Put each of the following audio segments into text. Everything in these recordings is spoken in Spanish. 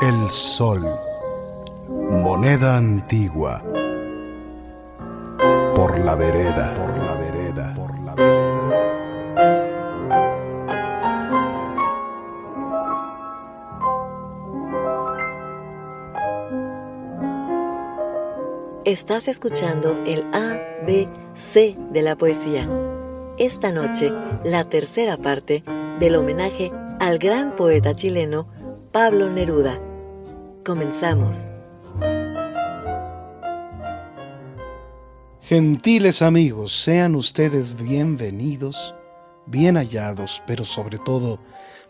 el sol. Moneda antigua. Por la vereda, por la vereda, por la vereda. Estás escuchando el A, B, C de la poesía. Esta noche, la tercera parte del homenaje al gran poeta chileno Pablo Neruda. Comenzamos. Gentiles amigos, sean ustedes bienvenidos, bien hallados, pero sobre todo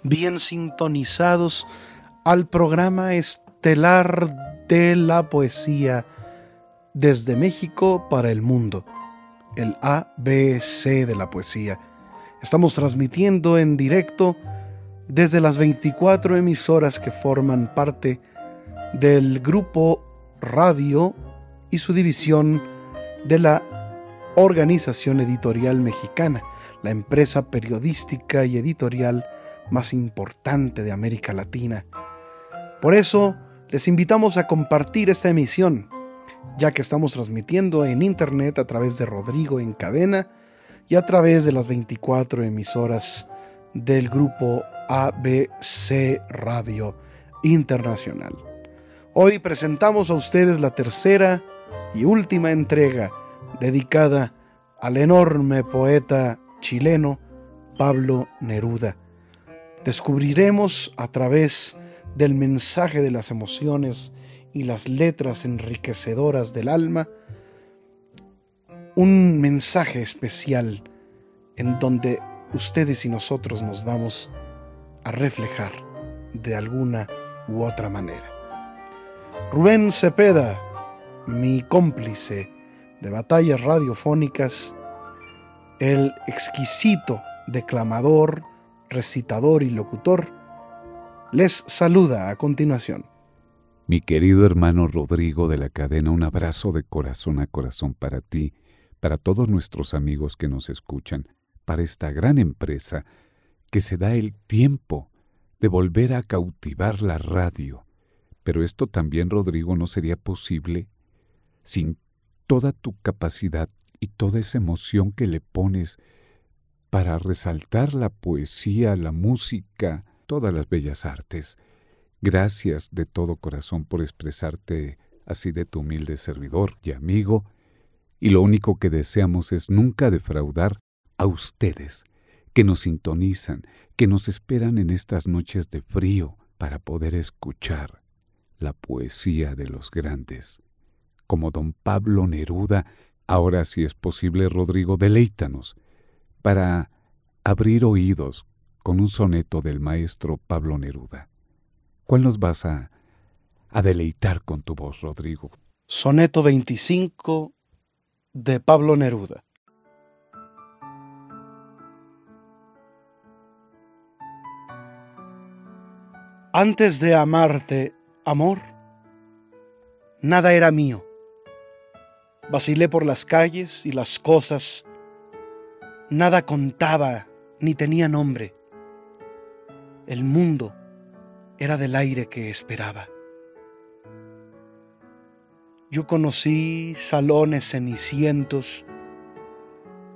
bien sintonizados al programa estelar de la poesía desde México para el mundo, el ABC de la poesía. Estamos transmitiendo en directo desde las 24 emisoras que forman parte del grupo radio y su división de la Organización Editorial Mexicana, la empresa periodística y editorial más importante de América Latina. Por eso, les invitamos a compartir esta emisión, ya que estamos transmitiendo en internet a través de Rodrigo en cadena y a través de las 24 emisoras del grupo ABC Radio Internacional. Hoy presentamos a ustedes la tercera y última entrega dedicada al enorme poeta chileno Pablo Neruda. Descubriremos a través del mensaje de las emociones y las letras enriquecedoras del alma un mensaje especial en donde ustedes y nosotros nos vamos a reflejar de alguna u otra manera. Rubén Cepeda, mi cómplice de batallas radiofónicas, el exquisito declamador, recitador y locutor, les saluda a continuación. Mi querido hermano Rodrigo de la cadena, un abrazo de corazón a corazón para ti, para todos nuestros amigos que nos escuchan, para esta gran empresa que se da el tiempo de volver a cautivar la radio. Pero esto también, Rodrigo, no sería posible sin toda tu capacidad y toda esa emoción que le pones para resaltar la poesía, la música, todas las bellas artes. Gracias de todo corazón por expresarte así de tu humilde servidor y amigo, y lo único que deseamos es nunca defraudar a ustedes, que nos sintonizan, que nos esperan en estas noches de frío para poder escuchar la poesía de los grandes. Como don Pablo Neruda, ahora si es posible, Rodrigo, deleítanos, para abrir oídos con un soneto del maestro Pablo Neruda. ¿Cuál nos vas a, a deleitar con tu voz, Rodrigo? Soneto 25 de Pablo Neruda. Antes de amarte, amor, nada era mío. Vacilé por las calles y las cosas. Nada contaba ni tenía nombre. El mundo era del aire que esperaba. Yo conocí salones cenicientos,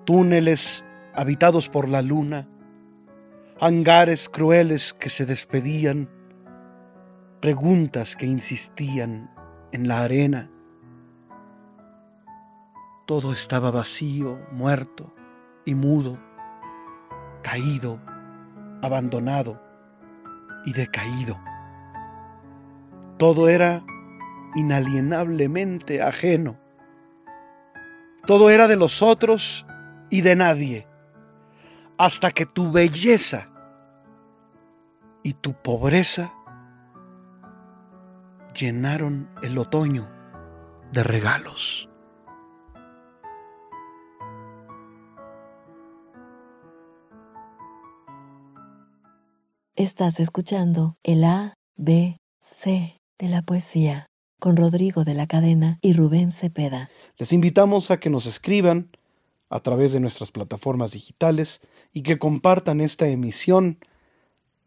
túneles habitados por la luna, hangares crueles que se despedían, preguntas que insistían en la arena. Todo estaba vacío, muerto y mudo, caído, abandonado y decaído. Todo era inalienablemente ajeno. Todo era de los otros y de nadie, hasta que tu belleza y tu pobreza llenaron el otoño de regalos. Estás escuchando el A, B, C de la poesía con Rodrigo de la Cadena y Rubén Cepeda. Les invitamos a que nos escriban a través de nuestras plataformas digitales y que compartan esta emisión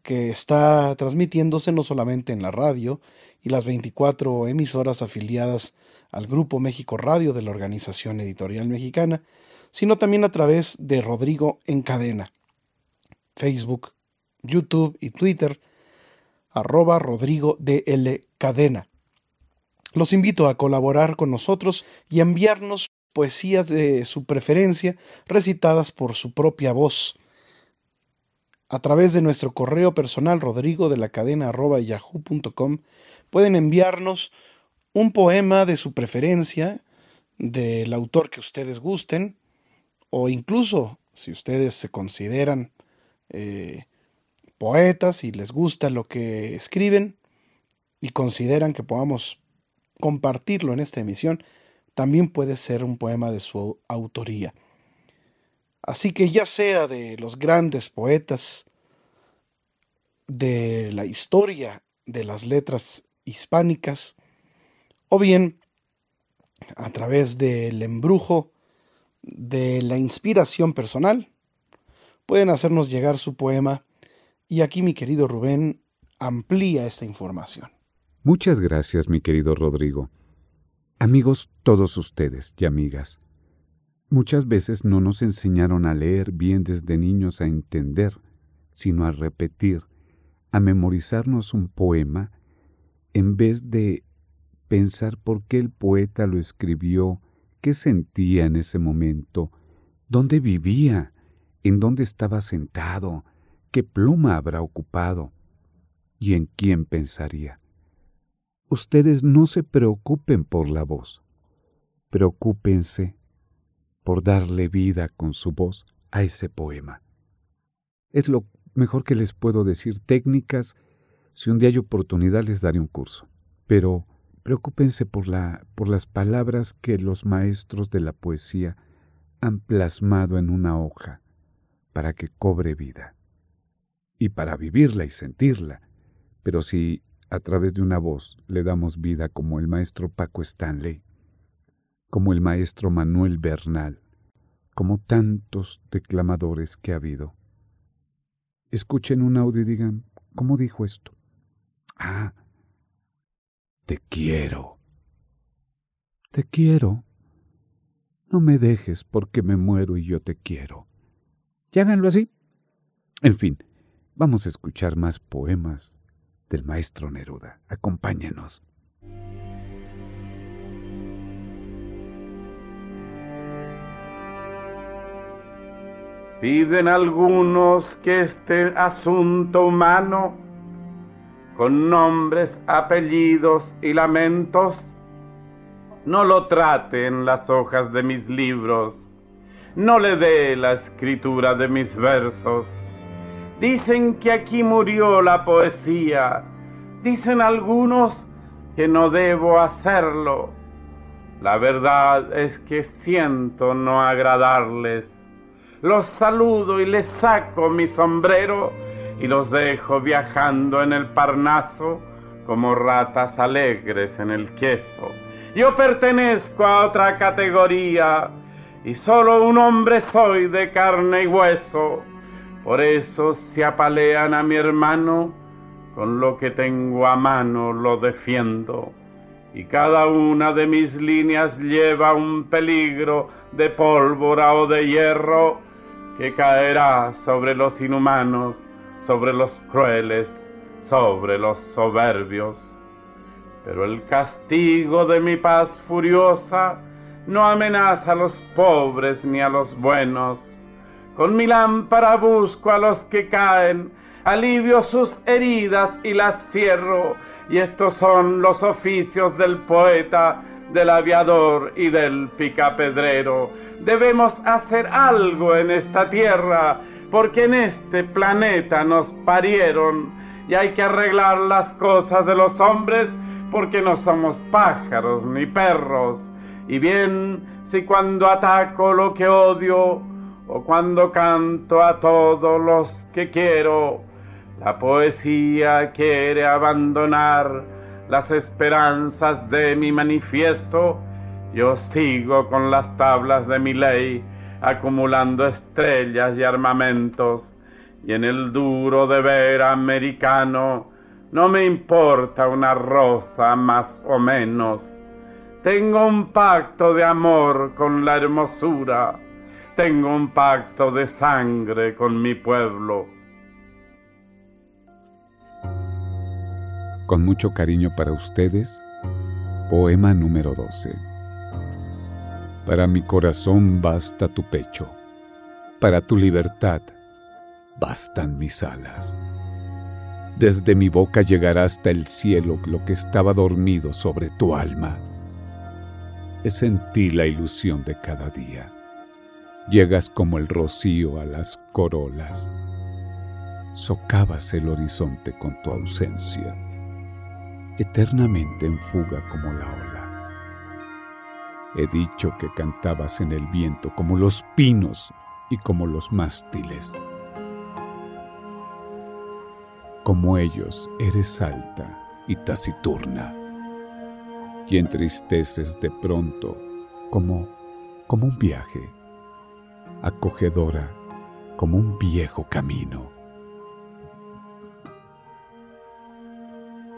que está transmitiéndose no solamente en la radio y las 24 emisoras afiliadas al Grupo México Radio de la Organización Editorial Mexicana, sino también a través de Rodrigo en Cadena, Facebook, YouTube y Twitter, arroba Rodrigo DL Cadena. Los invito a colaborar con nosotros y a enviarnos poesías de su preferencia recitadas por su propia voz. A través de nuestro correo personal rodrigo de la cadena arroba yahoo.com pueden enviarnos un poema de su preferencia, del autor que ustedes gusten, o incluso si ustedes se consideran eh, poetas y les gusta lo que escriben y consideran que podamos compartirlo en esta emisión, también puede ser un poema de su autoría. Así que ya sea de los grandes poetas de la historia de las letras hispánicas, o bien a través del embrujo de la inspiración personal, pueden hacernos llegar su poema y aquí mi querido Rubén amplía esta información. Muchas gracias, mi querido Rodrigo. Amigos todos ustedes y amigas, muchas veces no nos enseñaron a leer bien desde niños a entender, sino a repetir, a memorizarnos un poema, en vez de pensar por qué el poeta lo escribió, qué sentía en ese momento, dónde vivía, en dónde estaba sentado, qué pluma habrá ocupado y en quién pensaría. Ustedes no se preocupen por la voz, preocúpense por darle vida con su voz a ese poema. Es lo mejor que les puedo decir. Técnicas, si un día hay oportunidad les daré un curso. Pero preocúpense por, la, por las palabras que los maestros de la poesía han plasmado en una hoja para que cobre vida y para vivirla y sentirla. Pero si a través de una voz le damos vida como el maestro Paco Stanley, como el maestro Manuel Bernal, como tantos declamadores que ha habido. Escuchen un audio y digan, ¿cómo dijo esto? Ah, te quiero. Te quiero. No me dejes porque me muero y yo te quiero. Y háganlo así. En fin, Vamos a escuchar más poemas del maestro Neruda. Acompáñenos. Piden algunos que este asunto humano, con nombres, apellidos y lamentos, no lo trate en las hojas de mis libros, no le dé la escritura de mis versos Dicen que aquí murió la poesía. Dicen algunos que no debo hacerlo. La verdad es que siento no agradarles. Los saludo y les saco mi sombrero y los dejo viajando en el Parnaso como ratas alegres en el queso. Yo pertenezco a otra categoría y solo un hombre soy de carne y hueso. Por eso si apalean a mi hermano, con lo que tengo a mano lo defiendo. Y cada una de mis líneas lleva un peligro de pólvora o de hierro que caerá sobre los inhumanos, sobre los crueles, sobre los soberbios. Pero el castigo de mi paz furiosa no amenaza a los pobres ni a los buenos. Con mi lámpara busco a los que caen, alivio sus heridas y las cierro. Y estos son los oficios del poeta, del aviador y del picapedrero. Debemos hacer algo en esta tierra, porque en este planeta nos parieron y hay que arreglar las cosas de los hombres porque no somos pájaros ni perros. Y bien, si cuando ataco lo que odio, o cuando canto a todos los que quiero, la poesía quiere abandonar las esperanzas de mi manifiesto, yo sigo con las tablas de mi ley, acumulando estrellas y armamentos, y en el duro deber americano no me importa una rosa más o menos. Tengo un pacto de amor con la hermosura, tengo un pacto de sangre con mi pueblo. Con mucho cariño para ustedes, poema número 12. Para mi corazón basta tu pecho, para tu libertad bastan mis alas. Desde mi boca llegará hasta el cielo lo que estaba dormido sobre tu alma. Es en ti la ilusión de cada día. Llegas como el rocío a las corolas. Socavas el horizonte con tu ausencia, eternamente en fuga como la ola. He dicho que cantabas en el viento como los pinos y como los mástiles como ellos eres alta y taciturna, y entristeces de pronto como, como un viaje, acogedora como un viejo camino.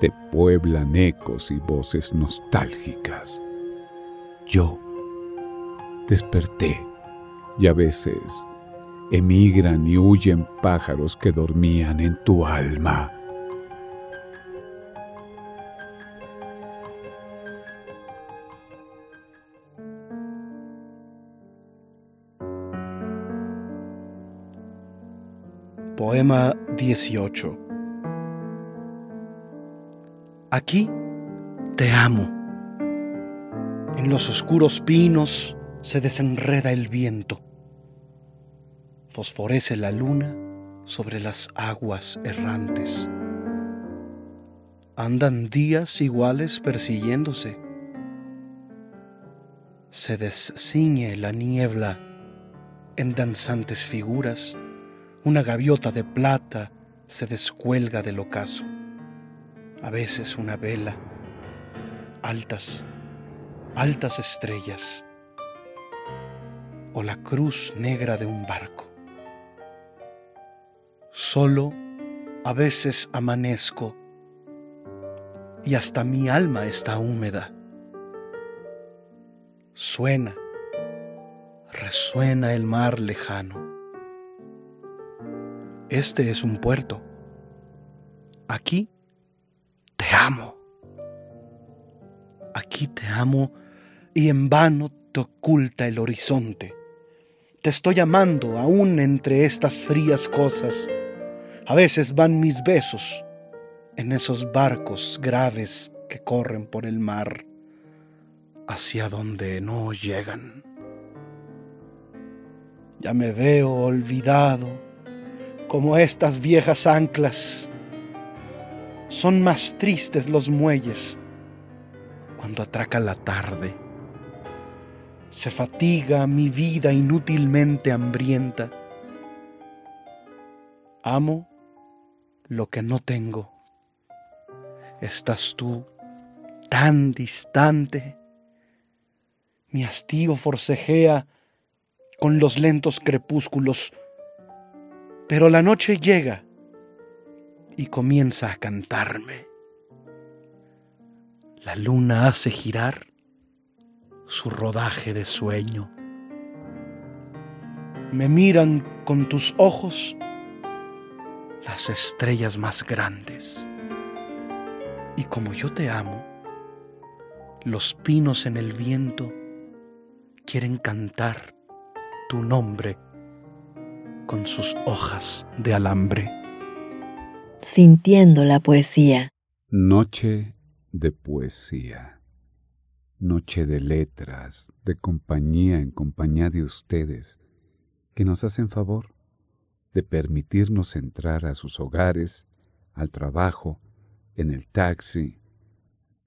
Te pueblan ecos y voces nostálgicas. Yo desperté y a veces emigran y huyen pájaros que dormían en tu alma. Poema 18 Aquí te amo. En los oscuros pinos se desenreda el viento fosforece la luna sobre las aguas errantes. Andan días iguales persiguiéndose. Se desciñe la niebla en danzantes figuras. Una gaviota de plata se descuelga del ocaso. A veces una vela. Altas, altas estrellas. O la cruz negra de un barco. Solo a veces amanezco y hasta mi alma está húmeda. Suena, resuena el mar lejano. Este es un puerto. Aquí te amo. Aquí te amo y en vano te oculta el horizonte. Te estoy amando aún entre estas frías cosas a veces van mis besos en esos barcos graves que corren por el mar hacia donde no llegan. Ya me veo olvidado como estas viejas anclas. Son más tristes los muelles cuando atraca la tarde. Se fatiga mi vida inútilmente hambrienta. Amo lo que no tengo. Estás tú tan distante Mi hastío forcejea con los lentos crepúsculos, pero la noche llega y comienza a cantarme. La luna hace girar su rodaje de sueño. Me miran con tus ojos las estrellas más grandes. Y como yo te amo, los pinos en el viento quieren cantar tu nombre con sus hojas de alambre. Sintiendo la poesía. Noche de poesía. Noche de letras, de compañía en compañía de ustedes, que nos hacen favor de permitirnos entrar a sus hogares, al trabajo, en el taxi.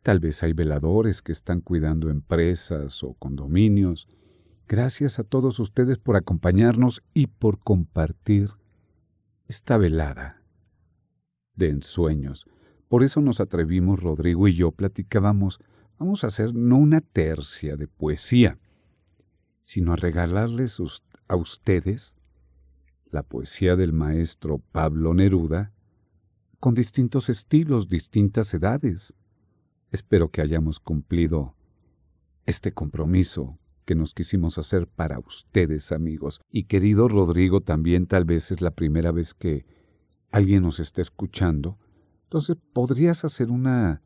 Tal vez hay veladores que están cuidando empresas o condominios, Gracias a todos ustedes por acompañarnos y por compartir esta velada de ensueños. Por eso nos atrevimos, Rodrigo y yo, platicábamos, vamos a hacer no una tercia de poesía, sino a regalarles a ustedes la poesía del maestro Pablo Neruda con distintos estilos, distintas edades. Espero que hayamos cumplido este compromiso que nos quisimos hacer para ustedes, amigos. Y querido Rodrigo, también tal vez es la primera vez que alguien nos está escuchando. Entonces, ¿podrías hacer una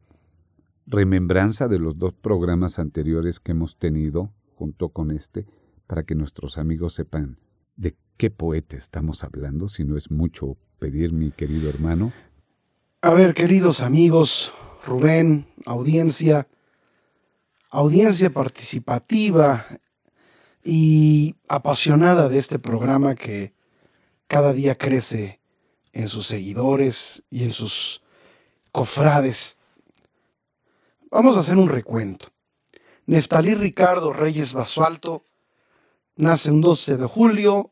remembranza de los dos programas anteriores que hemos tenido junto con este para que nuestros amigos sepan de qué poeta estamos hablando, si no es mucho pedir, mi querido hermano? A ver, queridos amigos, Rubén, audiencia, audiencia participativa y apasionada de este programa que cada día crece en sus seguidores y en sus cofrades. Vamos a hacer un recuento. Neftalí Ricardo Reyes Basualto nace un 12 de julio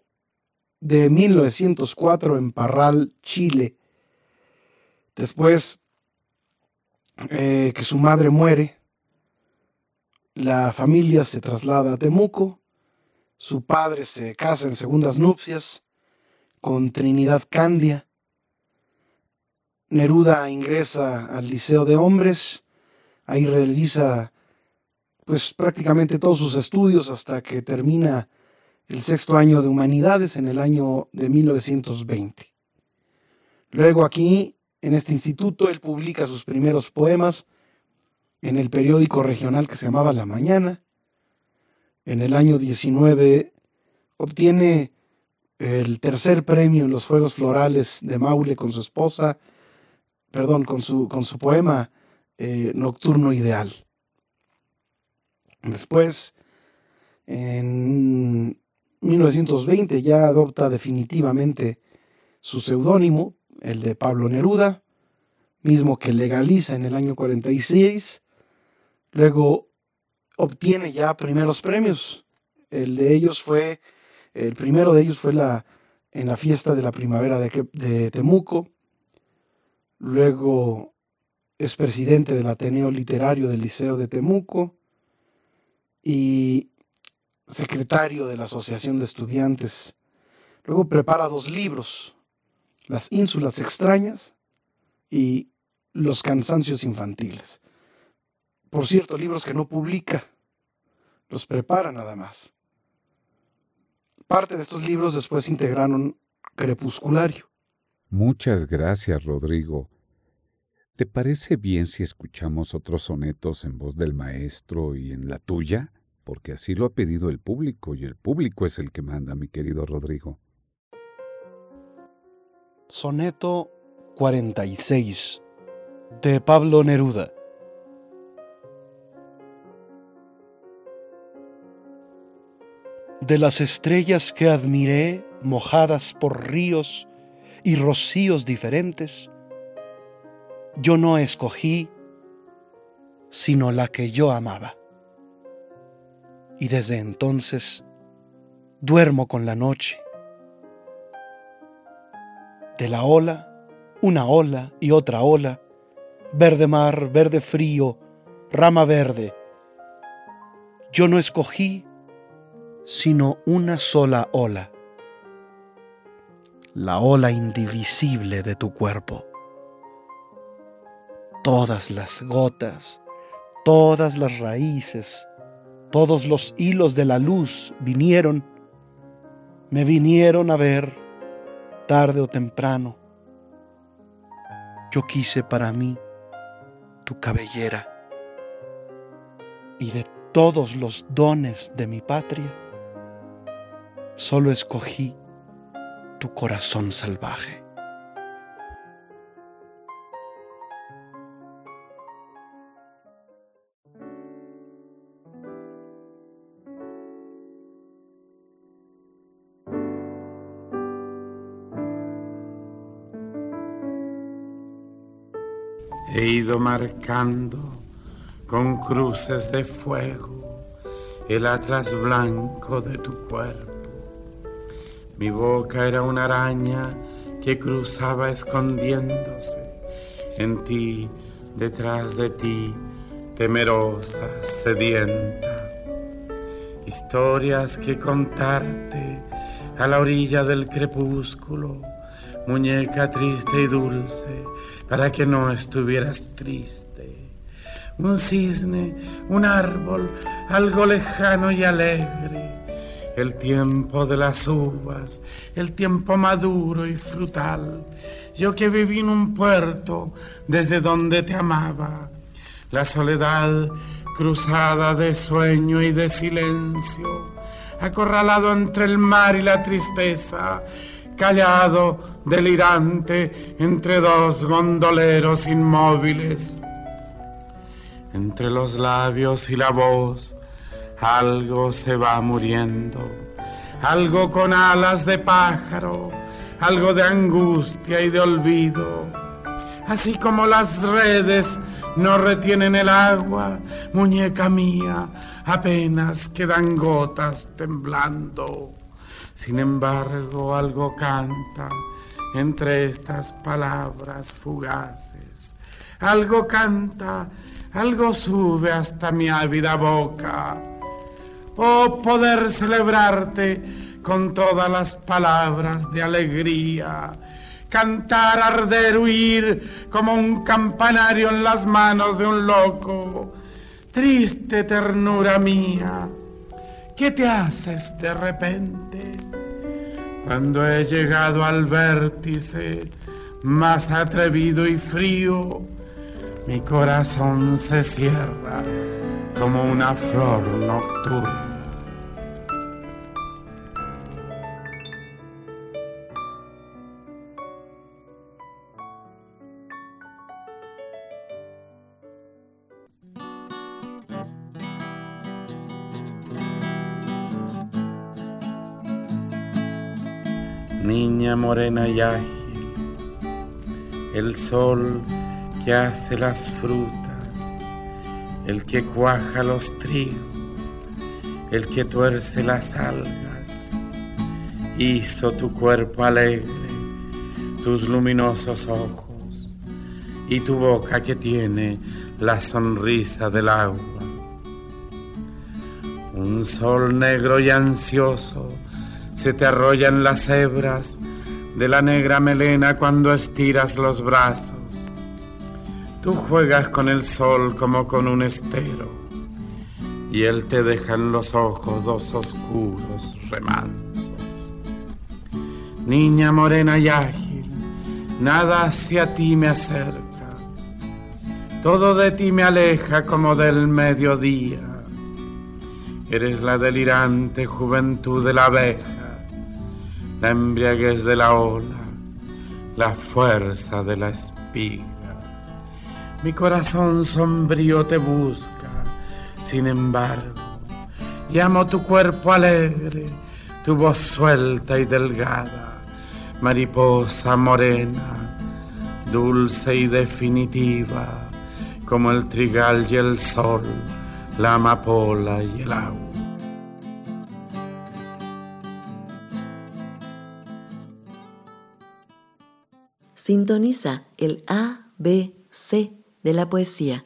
de 1904 en Parral, Chile. Después eh, que su madre muere, la familia se traslada a Temuco, su padre se casa en segundas nupcias con Trinidad Candia, Neruda ingresa al Liceo de Hombres, ahí realiza pues prácticamente todos sus estudios hasta que termina el sexto año de humanidades en el año de 1920. Luego aquí, en este instituto, él publica sus primeros poemas en el periódico regional que se llamaba La Mañana. En el año 19 obtiene el tercer premio en los Fuegos Florales de Maule con su esposa, perdón, con su, con su poema eh, Nocturno Ideal. Después, en 1920, ya adopta definitivamente su seudónimo, el de Pablo Neruda, mismo que legaliza en el año 46 Luego obtiene ya primeros premios. El de ellos fue, el primero de ellos fue la, en la fiesta de la primavera de, de Temuco. Luego es presidente del Ateneo Literario del Liceo de Temuco y secretario de la Asociación de Estudiantes. Luego prepara dos libros, Las Ínsulas Extrañas y Los Cansancios Infantiles. Por cierto, libros que no publica, los prepara nada más. Parte de estos libros después integraron Crepusculario. Muchas gracias, Rodrigo. ¿Te parece bien si escuchamos otros sonetos en voz del maestro y en la tuya? Porque así lo ha pedido el público y el público es el que manda, mi querido Rodrigo. Soneto 46 de Pablo Neruda. De las estrellas que admiré mojadas por ríos y rocíos diferentes, yo no escogí sino la que yo amaba. Y desde entonces duermo con la noche. De la ola, una ola y otra ola, verde mar, verde frío, rama verde, yo no escogí sino una sola ola, la ola indivisible de tu cuerpo. Todas las gotas, todas las raíces, todos los hilos de la luz vinieron, me vinieron a ver tarde o temprano. Yo quise para mí tu cabellera y de todos los dones de mi patria, solo escogí tu corazón salvaje. He ido marcando con cruces de fuego el atlas blanco de tu cuerpo. Mi boca era una araña que cruzaba escondiéndose en ti, detrás de ti, temerosa, sedienta. Historias que contarte a la orilla del crepúsculo muñeca triste y dulce, para que no estuvieras triste. Un cisne, un árbol, algo lejano y alegre. El tiempo de las uvas, el tiempo maduro y frutal. Yo que viví en un puerto desde donde te amaba. La soledad cruzada de sueño y de silencio. Acorralado entre el mar y la tristeza callado, delirante, entre dos gondoleros inmóviles. Entre los labios y la voz, algo se va muriendo, algo con alas de pájaro, algo de angustia y de olvido. Así como las redes no retienen el agua, muñeca mía, apenas quedan gotas temblando. Sin embargo, algo canta entre estas palabras fugaces. Algo canta, algo sube hasta mi ávida boca. Oh, poder celebrarte con todas las palabras de alegría. Cantar, arder, huir como un campanario en las manos de un loco. Triste ternura mía ¿Qué te haces de repente? Cuando he llegado al vértice más atrevido y frío, mi corazón se cierra como una flor nocturna. Niña morena y ágil, el sol que hace las frutas, el que cuaja los trigos, el que tuerce las algas, hizo tu cuerpo alegre, tus luminosos ojos y tu boca que tiene la sonrisa del agua. Un sol negro y ansioso se te arrollan las hebras de la negra melena cuando estiras los brazos. Tú juegas con el sol como con un estero y él te deja en los ojos dos oscuros remansos. Niña morena y ágil, nada hacia ti me acerca, todo de ti me aleja como del mediodía. Eres la delirante juventud de la abeja la embriaguez de la ola, la fuerza de la espiga. Mi corazón sombrío te busca, sin embargo, llamo tu cuerpo alegre, tu voz suelta y delgada, mariposa morena, dulce y definitiva, como el trigal y el sol, la amapola y el agua. Sintoniza el A, B, C de la poesía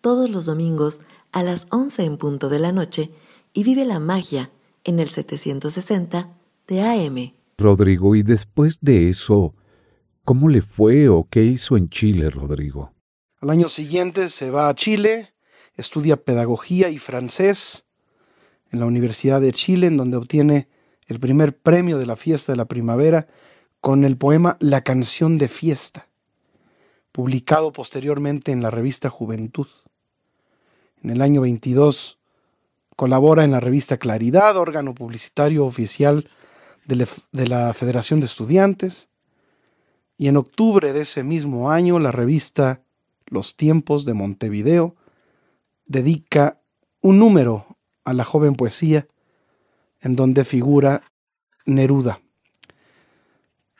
todos los domingos a las 11 en punto de la noche y vive la magia en el 760 de AM. Rodrigo, y después de eso, ¿cómo le fue o qué hizo en Chile, Rodrigo? Al año siguiente se va a Chile, estudia pedagogía y francés en la Universidad de Chile, en donde obtiene el primer premio de la fiesta de la primavera con el poema La canción de fiesta, publicado posteriormente en la revista Juventud. En el año 22 colabora en la revista Claridad, órgano publicitario oficial de la Federación de Estudiantes, y en octubre de ese mismo año la revista Los Tiempos de Montevideo dedica un número a la joven poesía en donde figura Neruda.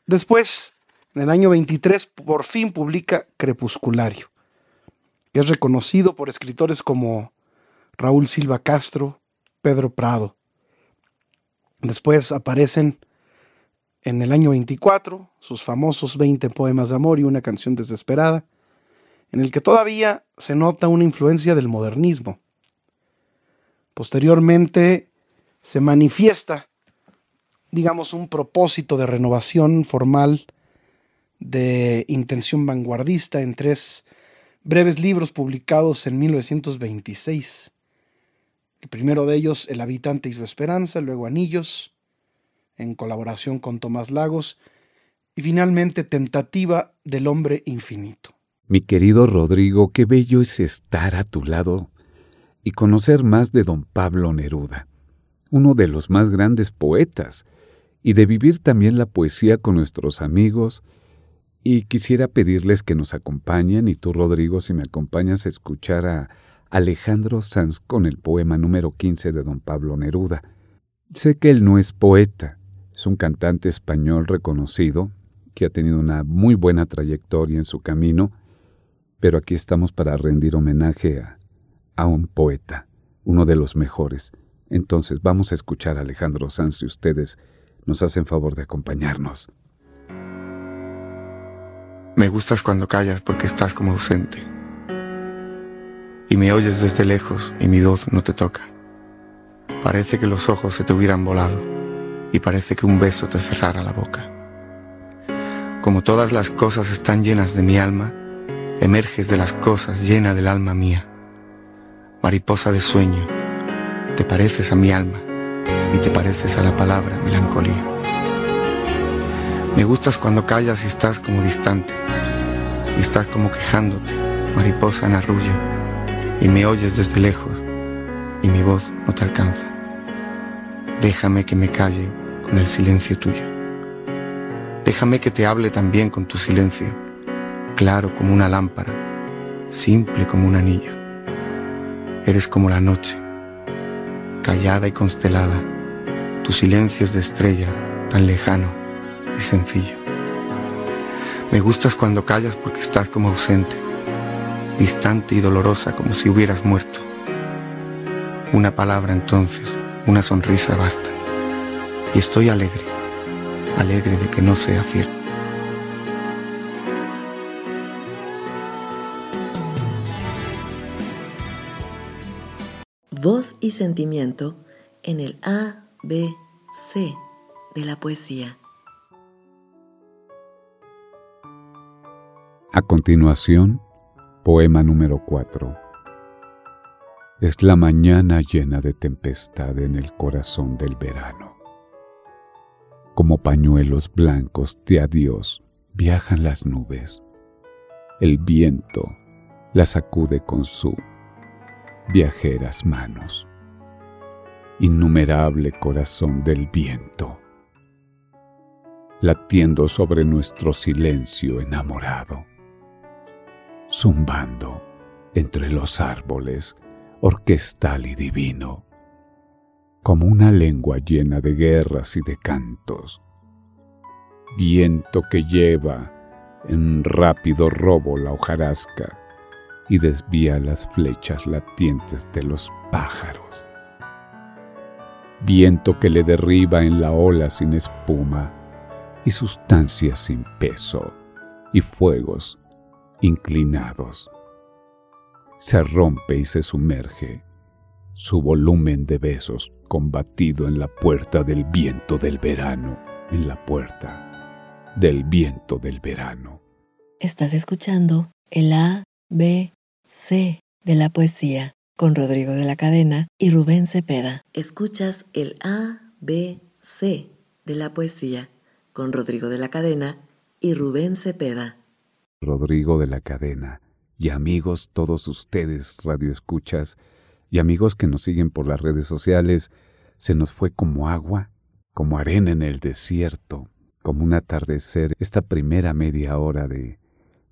Después, en el año 23, por fin publica Crepusculario, que es reconocido por escritores como Raúl Silva Castro, Pedro Prado. Después aparecen en el año 24 sus famosos 20 poemas de amor y una canción desesperada, en el que todavía se nota una influencia del modernismo. Posteriormente se manifiesta, digamos, un propósito de renovación formal de intención vanguardista en tres breves libros publicados en 1926. El primero de ellos, El habitante y su esperanza, luego Anillos, en colaboración con Tomás Lagos, y finalmente Tentativa del hombre infinito. Mi querido Rodrigo, qué bello es estar a tu lado y conocer más de don Pablo Neruda, uno de los más grandes poetas, y de vivir también la poesía con nuestros amigos, y quisiera pedirles que nos acompañen, y tú Rodrigo, si me acompañas a escuchar a Alejandro Sanz con el poema número 15 de don Pablo Neruda. Sé que él no es poeta, es un cantante español reconocido, que ha tenido una muy buena trayectoria en su camino, pero aquí estamos para rendir homenaje a, a un poeta, uno de los mejores. Entonces vamos a escuchar a Alejandro Sanz si ustedes nos hacen favor de acompañarnos. Me gustas cuando callas porque estás como ausente. Y me oyes desde lejos y mi voz no te toca. Parece que los ojos se te hubieran volado y parece que un beso te cerrara la boca. Como todas las cosas están llenas de mi alma, emerges de las cosas llena del alma mía mariposa de sueño, te pareces a mi alma y te pareces a la palabra melancolía. Me gustas cuando callas y estás como distante, y estás como quejándote, mariposa en arrullo, y me oyes desde lejos, y mi voz no te alcanza. Déjame que me calle con el silencio tuyo. Déjame que te hable también con tu silencio, claro como una lámpara, simple como un anillo. Eres como la noche, callada y constelada. Tu silencio es de estrella, tan lejano y sencillo. Me gustas cuando callas porque estás como ausente, distante y dolorosa como si hubieras muerto. Una palabra entonces, una sonrisa basta. Y estoy alegre, alegre de que no sea cierto. voz y sentimiento en el A, B, C de la poesía. A continuación, poema número 4. Es la mañana llena de tempestad en el corazón del verano. Como pañuelos blancos de adiós viajan las nubes. El viento las sacude con su viajeras manos. Innumerable corazón del viento, latiendo sobre nuestro silencio enamorado, zumbando entre los árboles, orquestal y divino, como una lengua llena de guerras y de cantos, viento que lleva en rápido robo la hojarasca, y desvía las flechas latientes de los pájaros. Viento que le derriba en la ola sin espuma y sustancias sin peso y fuegos inclinados. se rompe y se sumerge, su volumen de besos combatido en la puerta del viento del verano, en la puerta del viento del verano. Estás escuchando el A, B, C de la poesía con Rodrigo de la Cadena y Rubén Cepeda. Escuchas el A, B, C de la poesía con Rodrigo de la Cadena y Rubén Cepeda. Rodrigo de la Cadena y amigos todos ustedes, radioescuchas, y amigos que nos siguen por las redes sociales, se nos fue como agua, como arena en el desierto, como un atardecer, esta primera media hora de,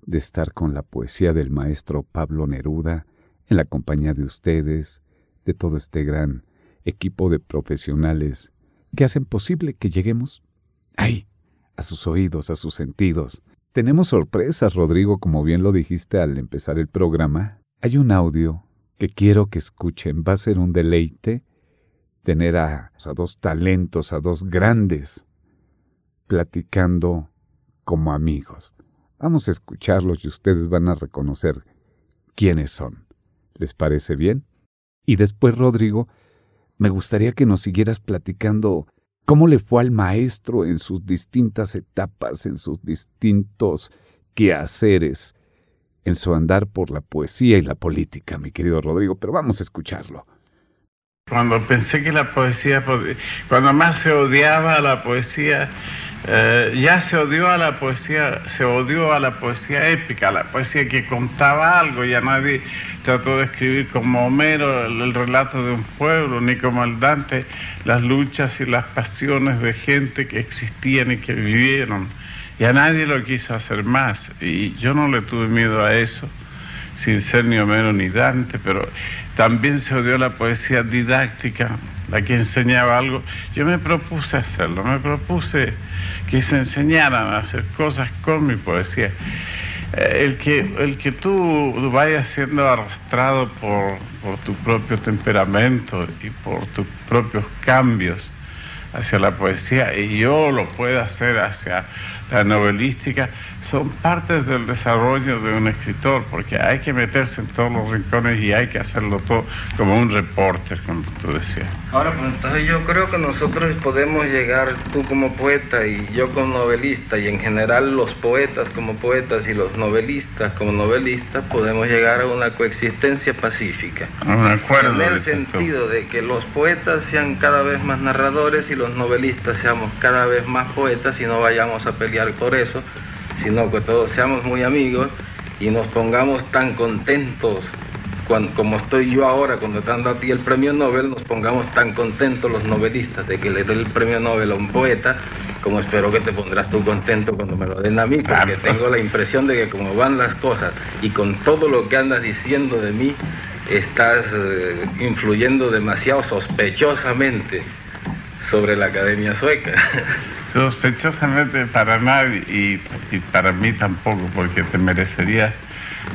de estar con la poesía del maestro Pablo Neruda, en la compañía de ustedes, de todo este gran equipo de profesionales que hacen posible que lleguemos ahí, a sus oídos, a sus sentidos. Tenemos sorpresas, Rodrigo, como bien lo dijiste al empezar el programa. Hay un audio que quiero que escuchen. Va a ser un deleite tener a, a dos talentos, a dos grandes, platicando como amigos. Vamos a escucharlos y ustedes van a reconocer quiénes son. ¿Les parece bien? Y después, Rodrigo, me gustaría que nos siguieras platicando cómo le fue al maestro en sus distintas etapas, en sus distintos quehaceres en su andar por la poesía y la política, mi querido Rodrigo, pero vamos a escucharlo. Cuando pensé que la poesía, cuando más se odiaba a la poesía, eh, ya se odió a la poesía, se odió a la poesía épica, a la poesía que contaba algo, ya nadie trató de escribir como Homero el, el relato de un pueblo, ni como el Dante las luchas y las pasiones de gente que existían y que vivieron. Ya nadie lo quiso hacer más y yo no le tuve miedo a eso, sin ser ni Homero ni Dante, pero también se odió la poesía didáctica, la que enseñaba algo. Yo me propuse hacerlo, me propuse que se enseñaran a hacer cosas con mi poesía. Eh, el que, el que tú vayas siendo arrastrado por, por tu propio temperamento y por tus propios cambios hacia la poesía y yo lo pueda hacer hacia la novelística, son partes del desarrollo de un escritor, porque hay que meterse en todos los rincones y hay que hacerlo todo como un reporter, como tú decías. Ahora, pues entonces yo creo que nosotros podemos llegar, tú como poeta y yo como novelista, y en general los poetas como poetas y los novelistas como novelistas, podemos llegar a una coexistencia pacífica. Un acuerdo. En el sentido de que los poetas sean cada vez más narradores y los novelistas seamos cada vez más poetas y no vayamos a pelear por eso, sino que todos seamos muy amigos y nos pongamos tan contentos como estoy yo ahora cuando dando a ti el premio Nobel, nos pongamos tan contentos los novelistas de que le dé el premio Nobel a un poeta, como espero que te pondrás tú contento cuando me lo den a mí, porque tengo la impresión de que como van las cosas y con todo lo que andas diciendo de mí, estás eh, influyendo demasiado sospechosamente sobre la Academia Sueca. Sospechosamente para nadie y, para mí tampoco, porque te merecería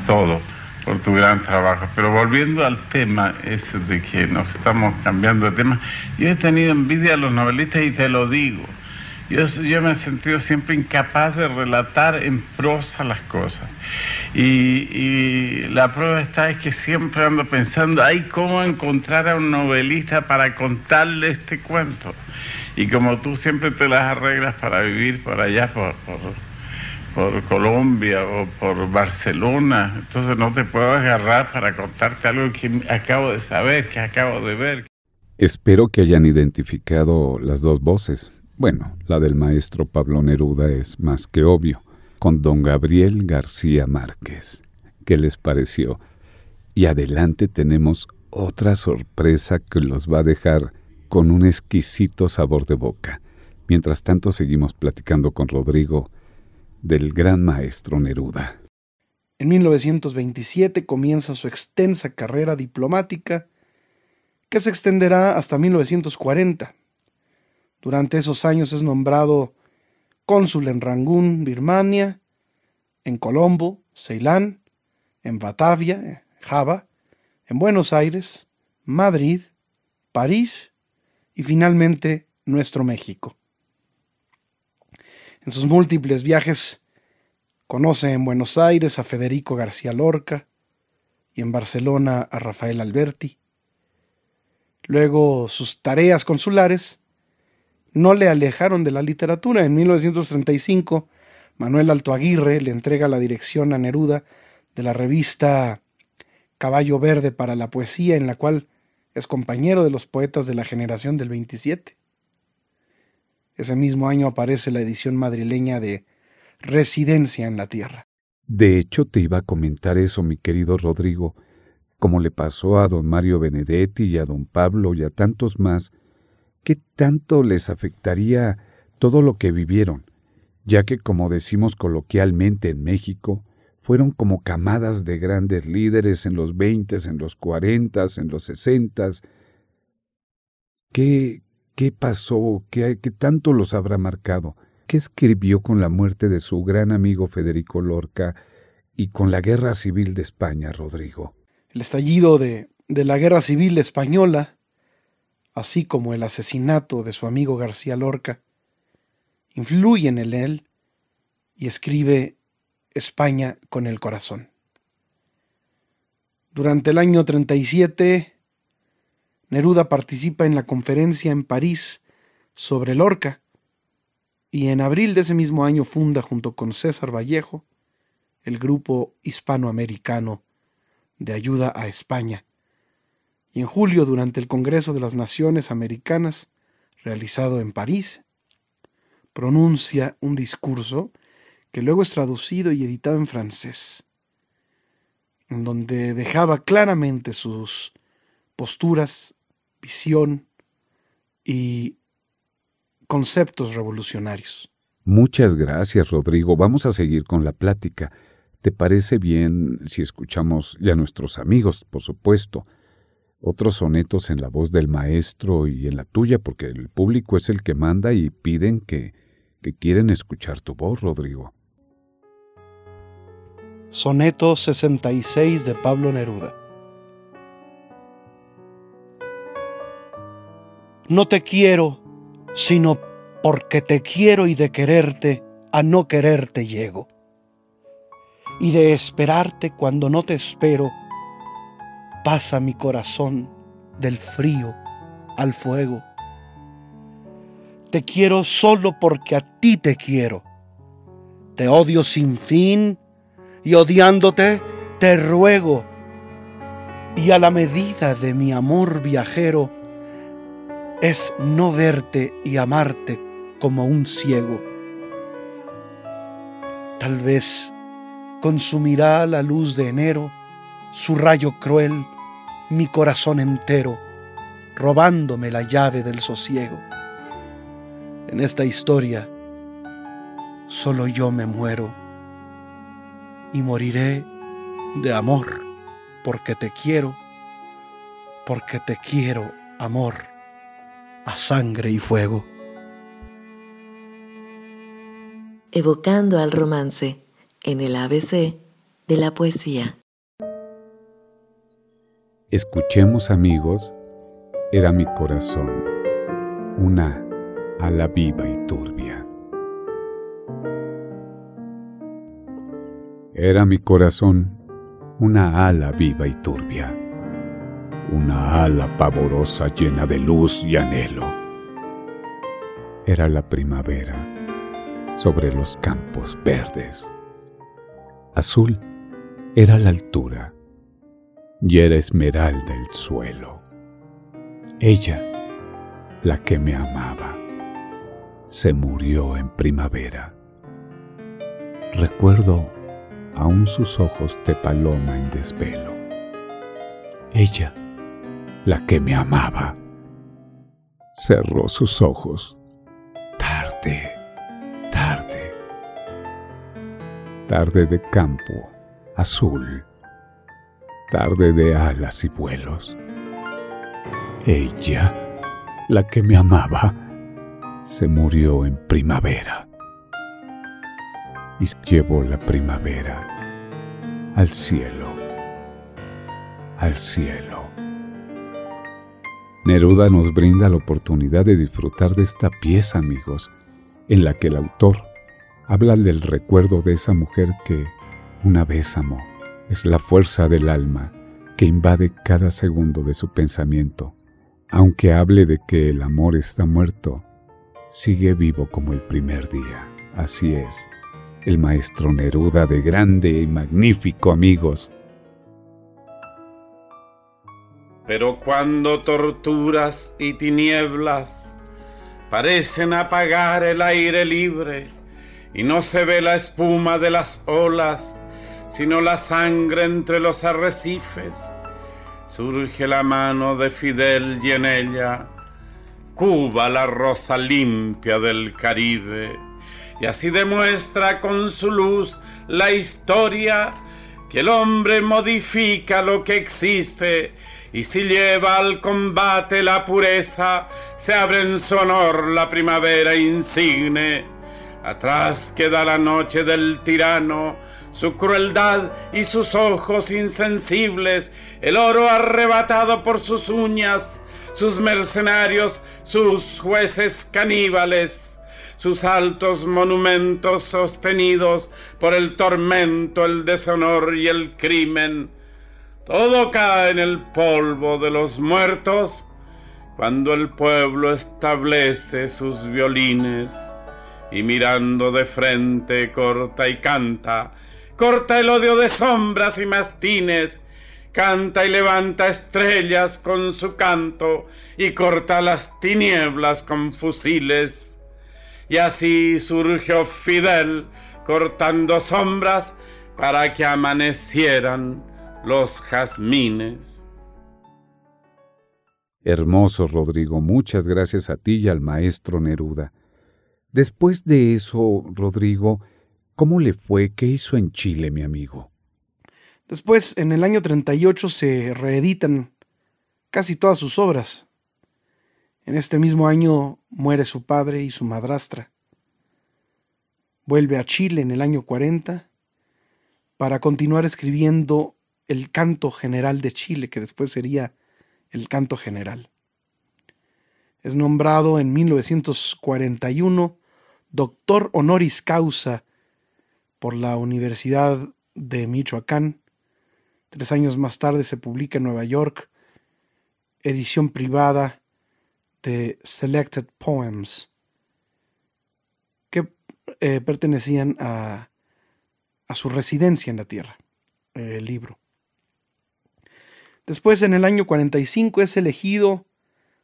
todo por tu gran trabajo. Pero volviendo al tema ese de que nos estamos cambiando de tema, yo he tenido envidia a los novelistas y te lo digo. Yo, yo me he sentido siempre incapaz de relatar en prosa las cosas. Y, y, la prueba está es que siempre ando pensando, ay, ¿cómo encontrar a un novelista para contarle este cuento? Y como tú siempre te las arreglas para vivir por allá, por, por, Colombia o por Barcelona, entonces no te puedo agarrar para contarte algo que acabo de saber, que acabo de ver. Espero que hayan identificado las dos voces. Bueno, la del maestro Pablo Neruda es más que obvio, con don Gabriel García Márquez. ¿Qué les pareció? Y adelante tenemos otra sorpresa que los va a dejar con un exquisito sabor de boca. Mientras tanto seguimos platicando con Rodrigo del gran maestro Neruda. En 1927 comienza su extensa carrera diplomática que se extenderá hasta 1940. Durante esos años es nombrado cónsul en Rangún, Birmania, en Colombo, Ceilán, en Batavia, Java, en Buenos Aires, Madrid, París y finalmente nuestro México. En sus múltiples viajes conoce en Buenos Aires a Federico García Lorca y en Barcelona a Rafael Alberti. Luego sus tareas consulares no le alejaron de la literatura. En 1935, Manuel Alto Aguirre le entrega la dirección a Neruda de la revista Caballo Verde para la Poesía, en la cual es compañero de los poetas de la generación del 27. Ese mismo año aparece la edición madrileña de Residencia en la Tierra. De hecho, te iba a comentar eso, mi querido Rodrigo, como le pasó a don Mario Benedetti y a don Pablo y a tantos más, ¿qué tanto les afectaría todo lo que vivieron? Ya que, como decimos coloquialmente en México, fueron como camadas de grandes líderes en los veintes, en los cuarentas, en los sesentas. ¿Qué, qué pasó? ¿Qué, ¿Qué tanto los habrá marcado? ¿Qué escribió con la muerte de su gran amigo Federico Lorca y con la Guerra Civil de España, Rodrigo? El estallido de, de la Guerra Civil Española, así como el asesinato de su amigo García Lorca, influyen en él y escribe España con el corazón. Durante el año 37, Neruda participa en la conferencia en París sobre Lorca y en abril de ese mismo año funda junto con César Vallejo el grupo hispanoamericano de ayuda a España. Y en julio, durante el Congreso de las Naciones Americanas, realizado en París, pronuncia un discurso que luego es traducido y editado en francés, en donde dejaba claramente sus posturas, visión y conceptos revolucionarios. Muchas gracias, Rodrigo. Vamos a seguir con la plática. ¿Te parece bien si escuchamos ya a nuestros amigos, por supuesto? Otros sonetos en la voz del maestro y en la tuya, porque el público es el que manda y piden que, que quieren escuchar tu voz, Rodrigo. Soneto 66 de Pablo Neruda. No te quiero, sino porque te quiero y de quererte a no quererte llego. Y de esperarte cuando no te espero, pasa mi corazón del frío al fuego. Te quiero solo porque a ti te quiero. Te odio sin fin y odiándote te ruego, y a la medida de mi amor viajero, es no verte y amarte como un ciego. Tal vez consumirá la luz de enero su rayo cruel mi corazón entero, robándome la llave del sosiego. En esta historia solo yo me muero y moriré de amor, porque te quiero, porque te quiero, amor, a sangre y fuego. Evocando al romance en el ABC de la poesía. Escuchemos amigos, era mi corazón, una ala viva y turbia. Era mi corazón una ala viva y turbia, una ala pavorosa llena de luz y anhelo. Era la primavera sobre los campos verdes. Azul era la altura y era esmeralda el suelo. Ella, la que me amaba, se murió en primavera. Recuerdo aún sus ojos de paloma en desvelo. Ella, la que me amaba, cerró sus ojos. Tarde, tarde, tarde de campo azul, tarde de alas y vuelos. Ella, la que me amaba, se murió en primavera y llevó la primavera al cielo, al cielo. Neruda nos brinda la oportunidad de disfrutar de esta pieza, amigos, en la que el autor habla del recuerdo de esa mujer que una vez amó. Es la fuerza del alma, que invade cada segundo de su pensamiento. Aunque hable de que el amor está muerto, sigue vivo como el primer día. Así es, el maestro Neruda de grande y magnífico amigos. Pero cuando torturas y tinieblas parecen apagar el aire libre y no se ve la espuma de las olas, sino la sangre entre los arrecifes, surge la mano de Fidel y en ella Cuba la rosa limpia del Caribe y así demuestra con su luz la historia que el hombre modifica lo que existe y si lleva al combate la pureza, se abre en su honor la primavera insigne. Atrás queda la noche del tirano, su crueldad y sus ojos insensibles, el oro arrebatado por sus uñas, sus mercenarios, sus jueces caníbales sus altos monumentos sostenidos por el tormento, el deshonor y el crimen. Todo cae en el polvo de los muertos cuando el pueblo establece sus violines y mirando de frente corta y canta, corta el odio de sombras y mastines, canta y levanta estrellas con su canto y corta las tinieblas con fusiles y así surgió Fidel cortando sombras para que amanecieran los jazmines. Hermoso Rodrigo, muchas gracias a ti y al maestro Neruda. Después de eso, Rodrigo, ¿cómo le fue? ¿Qué hizo en Chile, mi amigo? Después, en el año 38, se reeditan casi todas sus obras. En este mismo año muere su padre y su madrastra. Vuelve a Chile en el año 40 para continuar escribiendo el canto general de Chile, que después sería el canto general. Es nombrado en 1941 doctor honoris causa por la Universidad de Michoacán. Tres años más tarde se publica en Nueva York, edición privada de Selected Poems que eh, pertenecían a, a, su residencia en la Tierra, el libro. Después, en el año 45, es elegido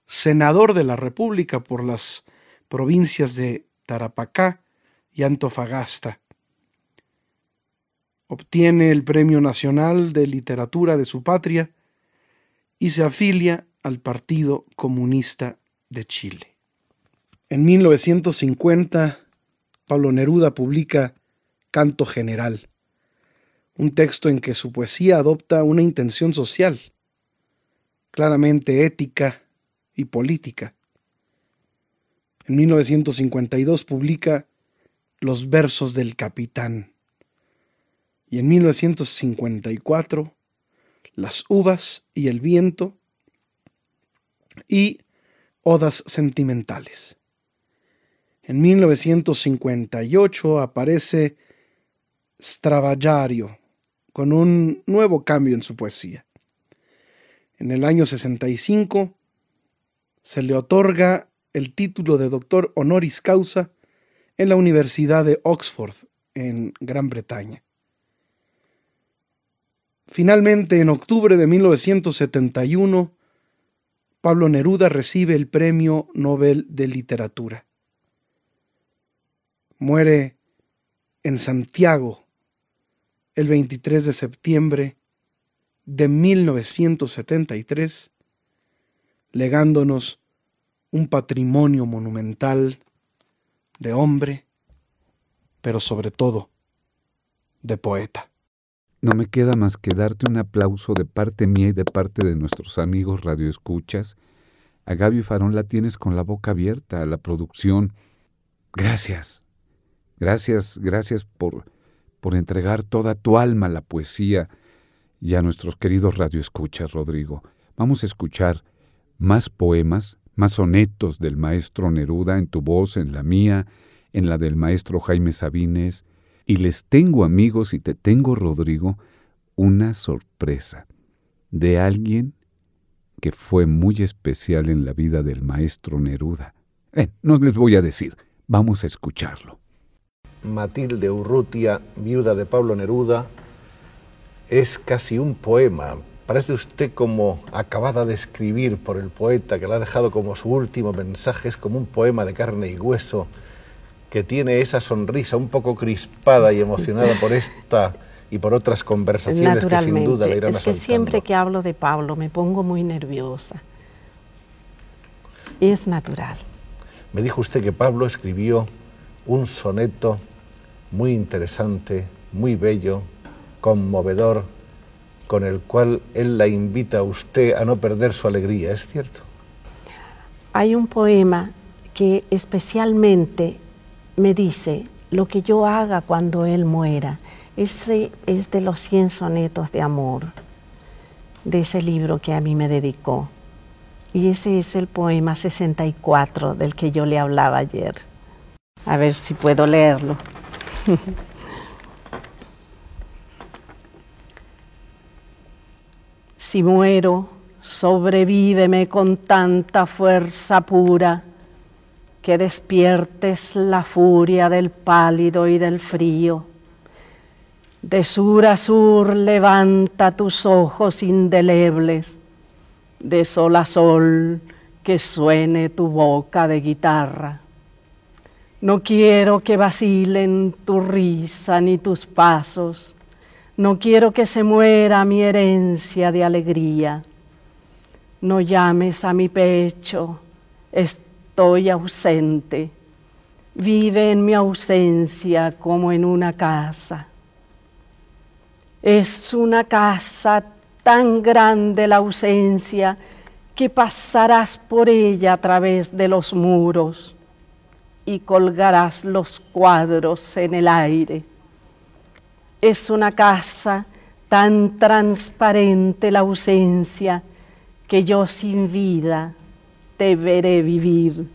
senador de la República por las provincias de Tarapacá y Antofagasta. Obtiene el Premio Nacional de Literatura de su patria y se afilia al Partido Comunista de Chile. En 1950, Pablo Neruda publica Canto General, un texto en que su poesía adopta una intención social, claramente ética y política. En 1952 publica Los versos del capitán y en 1954 Las uvas y el viento y Odas sentimentales. En 1958 aparece Stravallario, con un nuevo cambio en su poesía. En el año 65 se le otorga el título de doctor honoris causa en la Universidad de Oxford, en Gran Bretaña. Finalmente, en octubre de 1971, Pablo Neruda recibe el Premio Nobel de Literatura. Muere en Santiago el 23 de septiembre de 1973, legándonos un patrimonio monumental de hombre, pero sobre todo de poeta. No me queda más que darte un aplauso de parte mía y de parte de nuestros amigos radioescuchas. A Gaby Farón la tienes con la boca abierta, a la producción. Gracias. Gracias, gracias por, por entregar toda tu alma a la poesía y a nuestros queridos radioescuchas, Rodrigo. Vamos a escuchar más poemas, más sonetos del maestro Neruda en tu voz, en la mía, en la del maestro Jaime Sabines, y les tengo amigos y te tengo, Rodrigo, una sorpresa. de alguien que fue muy especial en la vida del maestro Neruda. Eh, no les voy a decir, vamos a escucharlo. Matilde Urrutia, viuda de Pablo Neruda, es casi un poema. Parece usted como acabada de escribir por el poeta que la ha dejado como su último mensaje, es como un poema de carne y hueso que tiene esa sonrisa un poco crispada y emocionada por esta y por otras conversaciones que sin duda le irán Es que siempre que hablo de Pablo me pongo muy nerviosa. Y es natural. Me dijo usted que Pablo escribió un soneto muy interesante, muy bello, conmovedor, con el cual él la invita a usted a no perder su alegría, ¿es cierto? Hay un poema que especialmente me dice lo que yo haga cuando él muera. Ese es de los 100 sonetos de amor, de ese libro que a mí me dedicó. Y ese es el poema 64 del que yo le hablaba ayer. A ver si puedo leerlo. si muero, sobrevíveme con tanta fuerza pura que despiertes la furia del pálido y del frío. De sur a sur levanta tus ojos indelebles, de sol a sol que suene tu boca de guitarra. No quiero que vacilen tu risa ni tus pasos, no quiero que se muera mi herencia de alegría. No llames a mi pecho, estoy ausente. Vive en mi ausencia como en una casa. Es una casa tan grande la ausencia que pasarás por ella a través de los muros y colgarás los cuadros en el aire. Es una casa tan transparente la ausencia que yo sin vida te veré vivir.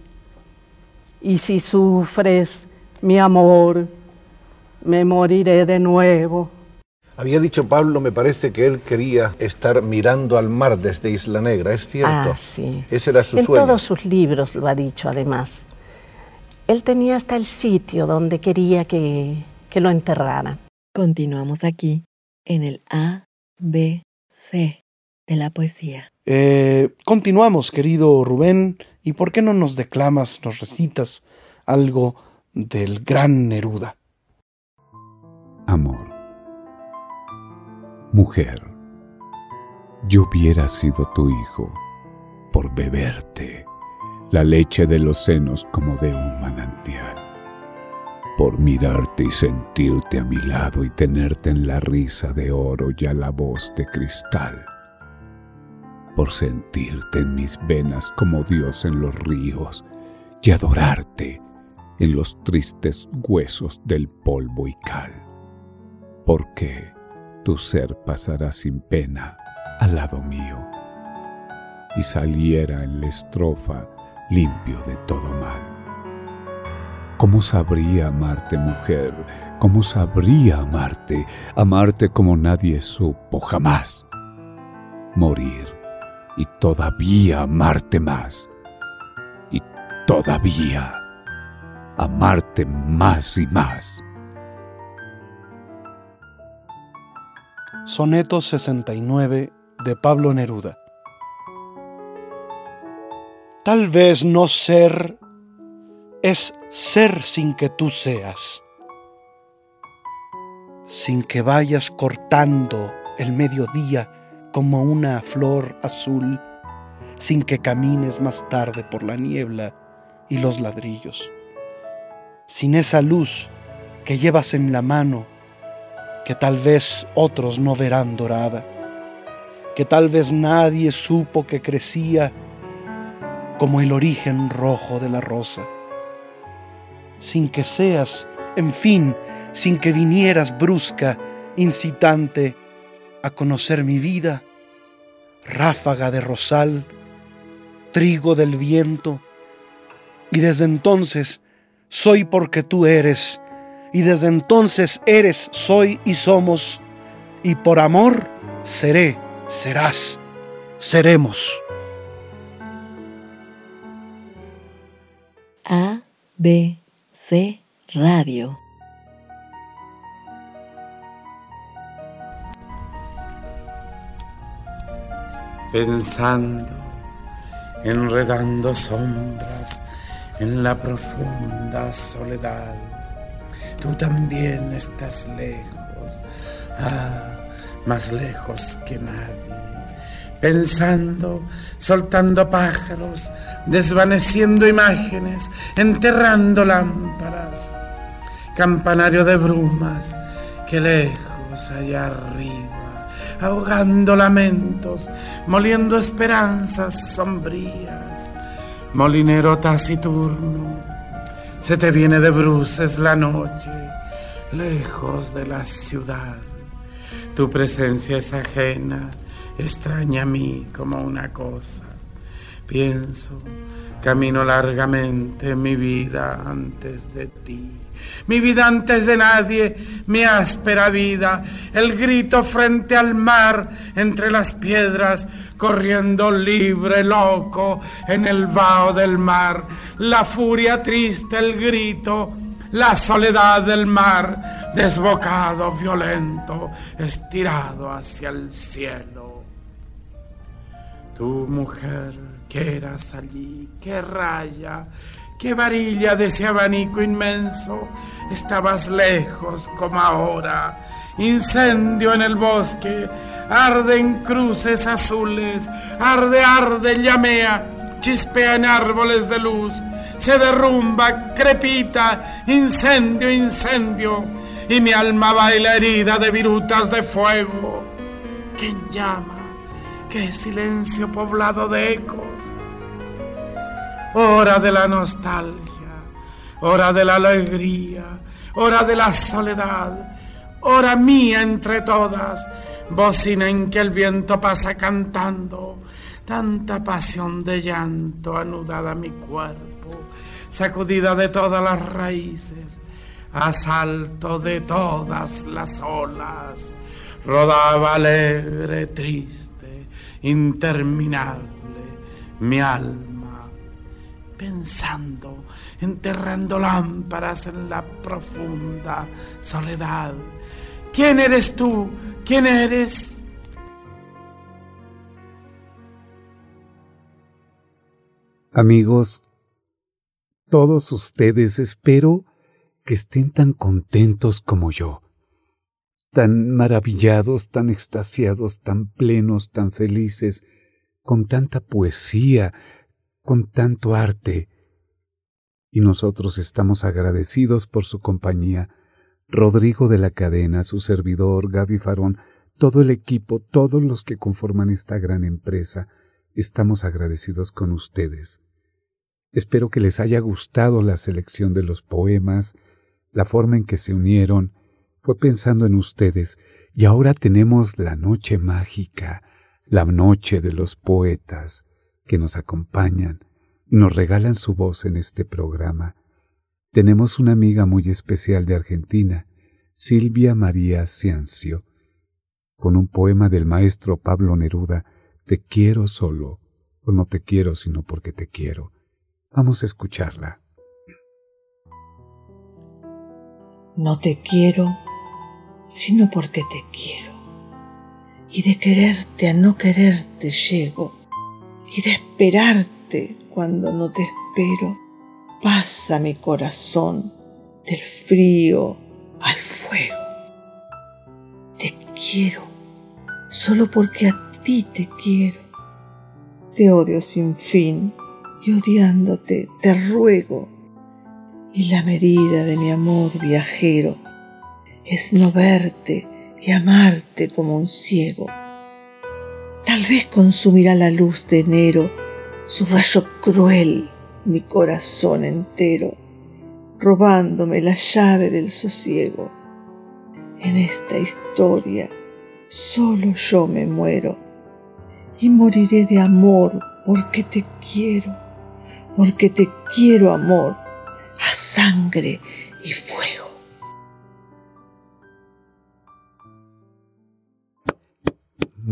Y si sufres, mi amor, me moriré de nuevo. Había dicho Pablo, me parece que él quería estar mirando al mar desde Isla Negra, ¿es cierto? Ah, sí. Ese era su en sueño. En todos sus libros lo ha dicho, además. Él tenía hasta el sitio donde quería que, que lo enterraran. Continuamos aquí en el A, B, C de la poesía. Eh, continuamos, querido Rubén, y ¿por qué no nos declamas, nos recitas algo del gran Neruda? Amor. Mujer, yo hubiera sido tu hijo por beberte la leche de los senos como de un manantial, por mirarte y sentirte a mi lado y tenerte en la risa de oro y a la voz de cristal, por sentirte en mis venas como Dios en los ríos y adorarte en los tristes huesos del polvo y cal, porque tu ser pasará sin pena al lado mío y saliera en la estrofa limpio de todo mal. ¿Cómo sabría amarte, mujer? ¿Cómo sabría amarte? Amarte como nadie supo jamás. Morir y todavía amarte más. Y todavía amarte más y más. Soneto 69 de Pablo Neruda. Tal vez no ser es ser sin que tú seas, sin que vayas cortando el mediodía como una flor azul, sin que camines más tarde por la niebla y los ladrillos, sin esa luz que llevas en la mano, que tal vez otros no verán dorada, que tal vez nadie supo que crecía como el origen rojo de la rosa. Sin que seas, en fin, sin que vinieras brusca, incitante a conocer mi vida, ráfaga de rosal, trigo del viento, y desde entonces soy porque tú eres, y desde entonces eres, soy y somos, y por amor seré serás, seremos. A, B, C, Radio. Pensando, enredando sombras en la profunda soledad. Tú también estás lejos, ah, más lejos que nadie. Pensando, soltando pájaros, desvaneciendo imágenes, enterrando lámparas. Campanario de brumas, que lejos allá arriba, ahogando lamentos, moliendo esperanzas sombrías molinero taciturno, se te viene de bruces la noche, lejos de la ciudad. Tu presencia es ajena, extraña a mí como una cosa. Pienso, camino largamente mi vida antes de ti mi vida antes de nadie, mi áspera vida, el grito frente al mar, entre las piedras, corriendo libre, loco, en el vaho del mar, la furia triste, el grito, la soledad del mar, desbocado, violento, estirado hacia el cielo. Tu mujer, que eras allí, qué raya, qué varilla de ese abanico inmenso, estabas lejos como ahora. Incendio en el bosque, arde en cruces azules, arde, arde, llamea, chispea en árboles de luz, se derrumba, crepita, incendio, incendio, y mi alma baila herida de virutas de fuego. ¿Quién llama? ¿Qué silencio poblado de ecos? Hora de la nostalgia, hora de la alegría, hora de la soledad, hora mía entre todas, bocina en que el viento pasa cantando, tanta pasión de llanto anudada a mi cuerpo, sacudida de todas las raíces, asalto de todas las olas, rodaba alegre, triste, interminable mi alma pensando, enterrando lámparas en la profunda soledad. ¿Quién eres tú? ¿Quién eres? Amigos, todos ustedes espero que estén tan contentos como yo, tan maravillados, tan extasiados, tan plenos, tan felices, con tanta poesía, con tanto arte. Y nosotros estamos agradecidos por su compañía. Rodrigo de la cadena, su servidor, Gaby Farón, todo el equipo, todos los que conforman esta gran empresa, estamos agradecidos con ustedes. Espero que les haya gustado la selección de los poemas, la forma en que se unieron, fue pensando en ustedes, y ahora tenemos la noche mágica, la noche de los poetas que nos acompañan y nos regalan su voz en este programa. Tenemos una amiga muy especial de Argentina, Silvia María Ciancio, con un poema del maestro Pablo Neruda, Te quiero solo, o no te quiero sino porque te quiero. Vamos a escucharla. No te quiero sino porque te quiero. Y de quererte a no quererte llego y de esperarte cuando no te espero, pasa mi corazón del frío al fuego. Te quiero solo porque a ti te quiero. Te odio sin fin y odiándote te ruego. Y la medida de mi amor viajero es no verte y amarte como un ciego Tal vez consumirá la luz de enero su rayo cruel mi corazón entero, robándome la llave del sosiego. En esta historia solo yo me muero y moriré de amor porque te quiero, porque te quiero amor a sangre y fuego.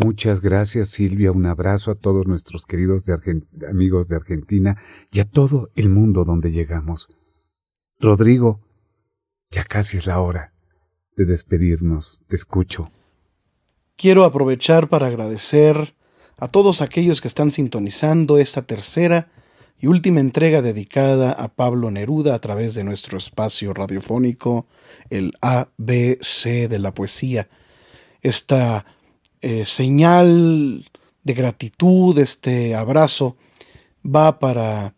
Muchas gracias Silvia, un abrazo a todos nuestros queridos amigos de Argentina y a todo el mundo donde llegamos. Rodrigo, ya casi es la hora de despedirnos, te escucho. Quiero aprovechar para agradecer a todos aquellos que están sintonizando esta tercera y última entrega dedicada a Pablo Neruda a través de nuestro espacio radiofónico, el ABC de la poesía. Esta eh, señal de gratitud, este abrazo, va para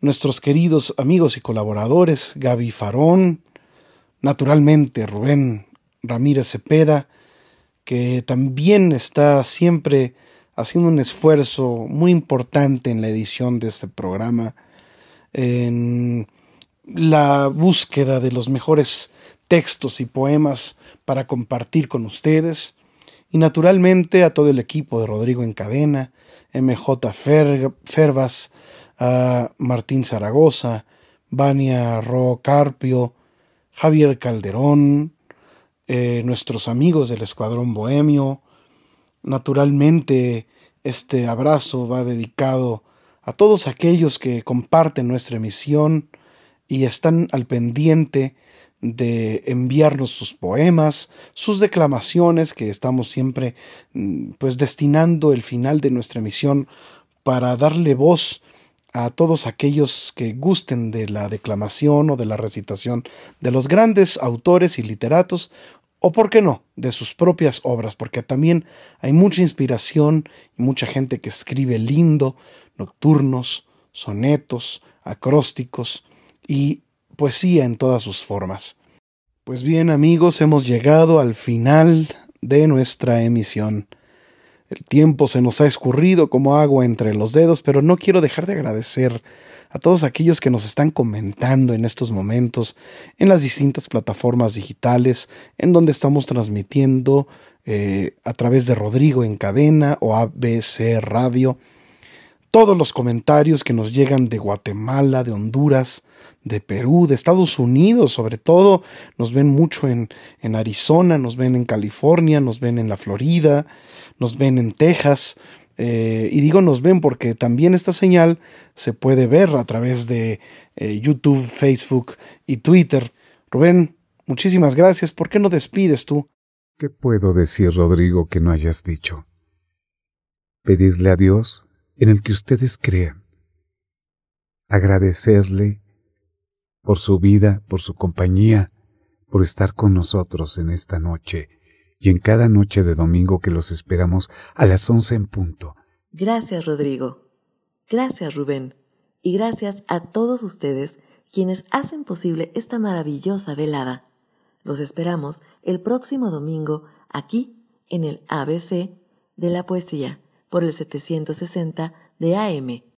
nuestros queridos amigos y colaboradores, Gaby Farón, naturalmente Rubén Ramírez Cepeda, que también está siempre haciendo un esfuerzo muy importante en la edición de este programa, en la búsqueda de los mejores textos y poemas para compartir con ustedes, y naturalmente a todo el equipo de Rodrigo en Cadena, MJ Fervas, a Martín Zaragoza, Vania Ro Carpio, Javier Calderón, eh, nuestros amigos del Escuadrón Bohemio. Naturalmente, este abrazo va dedicado a todos aquellos que comparten nuestra emisión y están al pendiente de enviarnos sus poemas, sus declamaciones, que estamos siempre mm, pues destinando el final de nuestra emisión para darle voz a todos aquellos que gusten de la declamación o de la recitación de los grandes autores y literatos o por qué no, de sus propias obras, porque también hay mucha inspiración y mucha gente que escribe lindo, nocturnos, sonetos, acrósticos y poesía en todas sus formas. Pues bien amigos, hemos llegado al final de nuestra emisión. El tiempo se nos ha escurrido como agua entre los dedos, pero no quiero dejar de agradecer a todos aquellos que nos están comentando en estos momentos en las distintas plataformas digitales en donde estamos transmitiendo eh, a través de Rodrigo en cadena o ABC Radio. Todos los comentarios que nos llegan de Guatemala, de Honduras, de Perú, de Estados Unidos, sobre todo, nos ven mucho en, en Arizona, nos ven en California, nos ven en la Florida, nos ven en Texas, eh, y digo nos ven porque también esta señal se puede ver a través de eh, YouTube, Facebook y Twitter. Rubén, muchísimas gracias. ¿Por qué no despides tú? ¿Qué puedo decir, Rodrigo, que no hayas dicho? Pedirle a Dios en el que ustedes crean. Agradecerle por su vida, por su compañía, por estar con nosotros en esta noche y en cada noche de domingo que los esperamos a las once en punto. Gracias, Rodrigo. Gracias, Rubén. Y gracias a todos ustedes quienes hacen posible esta maravillosa velada. Los esperamos el próximo domingo aquí en el ABC de la poesía por el 760 de AM.